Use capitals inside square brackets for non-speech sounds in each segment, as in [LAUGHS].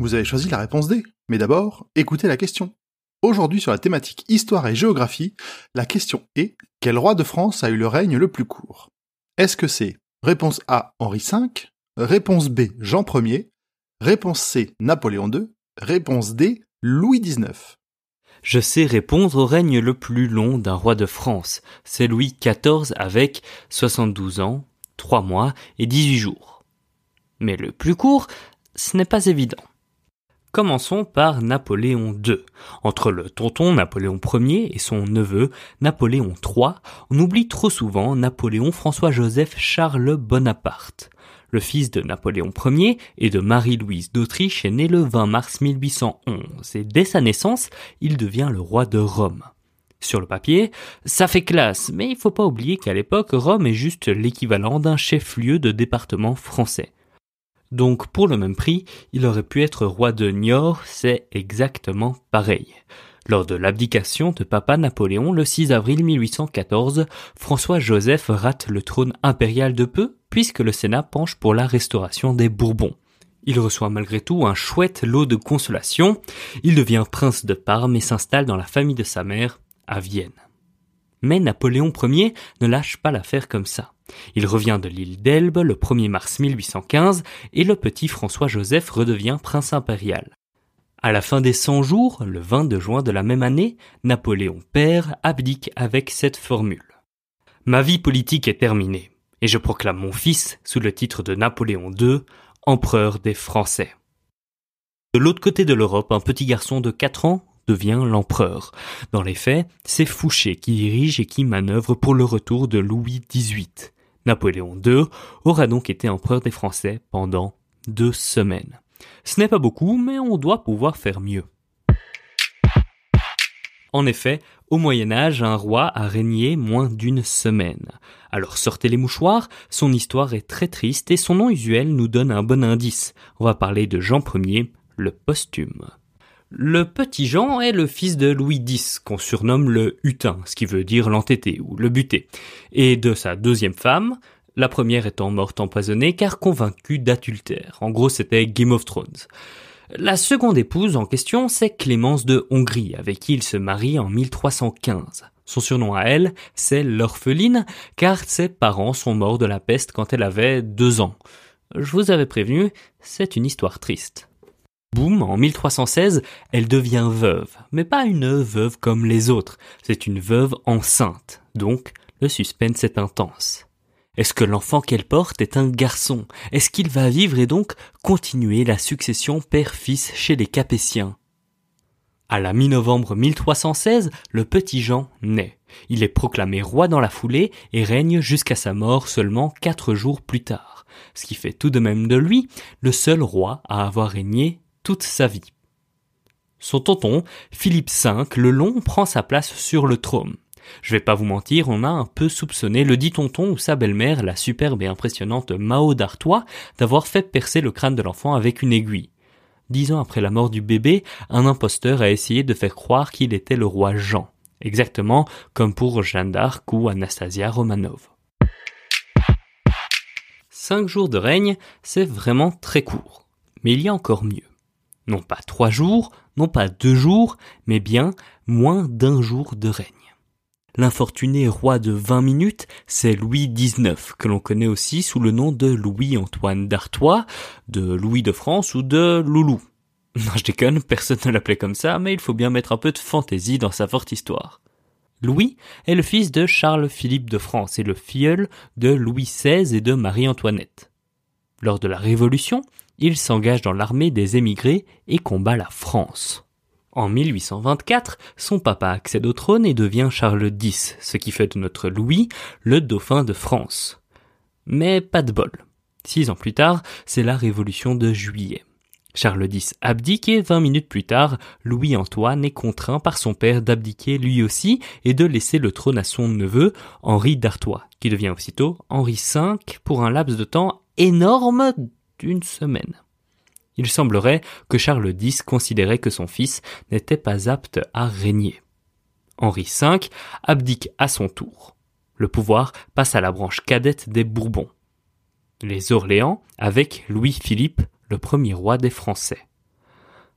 vous avez choisi la réponse D. Mais d'abord, écoutez la question. Aujourd'hui sur la thématique histoire et géographie, la question est quel roi de France a eu le règne le plus court? Est-ce que c'est réponse A Henri V, réponse B Jean Ier, réponse C Napoléon II, réponse D Louis XIX Je sais répondre au règne le plus long d'un roi de France. C'est Louis XIV avec 72 ans, 3 mois et 18 jours. Mais le plus court, ce n'est pas évident. Commençons par Napoléon II. Entre le tonton Napoléon Ier et son neveu Napoléon III, on oublie trop souvent Napoléon François-Joseph Charles Bonaparte. Le fils de Napoléon Ier et de Marie-Louise d'Autriche est né le 20 mars 1811 et dès sa naissance, il devient le roi de Rome. Sur le papier, ça fait classe, mais il faut pas oublier qu'à l'époque, Rome est juste l'équivalent d'un chef-lieu de département français. Donc pour le même prix, il aurait pu être roi de Niort, c'est exactement pareil. Lors de l'abdication de papa Napoléon le 6 avril 1814, François-Joseph rate le trône impérial de peu, puisque le Sénat penche pour la restauration des Bourbons. Il reçoit malgré tout un chouette lot de consolation, il devient prince de Parme et s'installe dans la famille de sa mère, à Vienne. Mais Napoléon Ier ne lâche pas l'affaire comme ça. Il revient de l'île d'Elbe le 1er mars 1815 et le petit François-Joseph redevient prince impérial. À la fin des 100 jours, le 22 juin de la même année, Napoléon père abdique avec cette formule. Ma vie politique est terminée, et je proclame mon fils, sous le titre de Napoléon II, empereur des Français. De l'autre côté de l'Europe, un petit garçon de 4 ans devient l'empereur. Dans les faits, c'est Fouché qui dirige et qui manœuvre pour le retour de Louis XVIII. Napoléon II aura donc été empereur des Français pendant deux semaines. Ce n'est pas beaucoup, mais on doit pouvoir faire mieux. En effet, au Moyen Âge, un roi a régné moins d'une semaine. Alors sortez les mouchoirs, son histoire est très triste et son nom usuel nous donne un bon indice. On va parler de Jean Ier, le posthume. Le petit Jean est le fils de Louis X, qu'on surnomme le Hutin, ce qui veut dire l'entêté ou le buté, et de sa deuxième femme, la première étant morte empoisonnée car convaincue d'adultère. En gros, c'était Game of Thrones. La seconde épouse en question, c'est Clémence de Hongrie, avec qui il se marie en 1315. Son surnom à elle, c'est l'orpheline, car ses parents sont morts de la peste quand elle avait deux ans. Je vous avais prévenu, c'est une histoire triste. Boum, en 1316, elle devient veuve, mais pas une veuve comme les autres, c'est une veuve enceinte, donc le suspense est intense. Est-ce que l'enfant qu'elle porte est un garçon? Est-ce qu'il va vivre et donc continuer la succession père-fils chez les Capétiens? À la mi-novembre 1316, le petit Jean naît. Il est proclamé roi dans la foulée et règne jusqu'à sa mort seulement quatre jours plus tard, ce qui fait tout de même de lui le seul roi à avoir régné toute sa vie. Son tonton, Philippe V le Long, prend sa place sur le trône. Je vais pas vous mentir, on a un peu soupçonné le dit tonton ou sa belle-mère, la superbe et impressionnante Mao d'Artois, d'avoir fait percer le crâne de l'enfant avec une aiguille. Dix ans après la mort du bébé, un imposteur a essayé de faire croire qu'il était le roi Jean, exactement comme pour Jeanne d'Arc ou Anastasia Romanov. Cinq jours de règne, c'est vraiment très court. Mais il y a encore mieux non pas trois jours, non pas deux jours, mais bien moins d'un jour de règne. L'infortuné roi de vingt minutes, c'est Louis XIX, que l'on connaît aussi sous le nom de Louis-Antoine d'Artois, de Louis de France ou de Loulou. [LAUGHS] Non, je déconne, personne ne l'appelait comme ça, mais il faut bien mettre un peu de fantaisie dans sa forte histoire. Louis est le fils de Charles-Philippe de France et le filleul de Louis XVI et de Marie-Antoinette. Lors de la Révolution, il s'engage dans l'armée des émigrés et combat la France. En 1824, son papa accède au trône et devient Charles X, ce qui fait de notre Louis le dauphin de France. Mais pas de bol. Six ans plus tard, c'est la Révolution de Juillet. Charles X abdique et vingt minutes plus tard, Louis-Antoine est contraint par son père d'abdiquer lui aussi et de laisser le trône à son neveu, Henri d'Artois, qui devient aussitôt Henri V pour un laps de temps énorme d'une semaine. Il semblerait que Charles X considérait que son fils n'était pas apte à régner. Henri V abdique à son tour. Le pouvoir passe à la branche cadette des Bourbons. Les Orléans avec Louis-Philippe le premier roi des Français.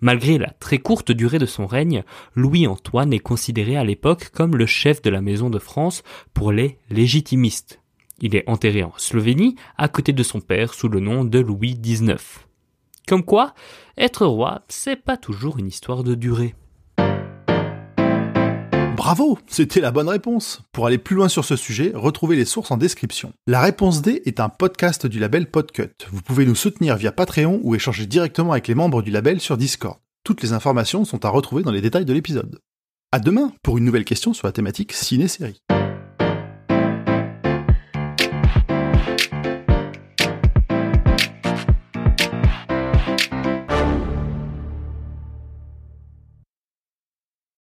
Malgré la très courte durée de son règne, Louis-Antoine est considéré à l'époque comme le chef de la maison de France pour les légitimistes. Il est enterré en Slovénie, à côté de son père, sous le nom de Louis XIX. Comme quoi, être roi, c'est pas toujours une histoire de durée. Bravo, c'était la bonne réponse. Pour aller plus loin sur ce sujet, retrouvez les sources en description. La réponse D est un podcast du label Podcut. Vous pouvez nous soutenir via Patreon ou échanger directement avec les membres du label sur Discord. Toutes les informations sont à retrouver dans les détails de l'épisode. À demain pour une nouvelle question sur la thématique ciné-série.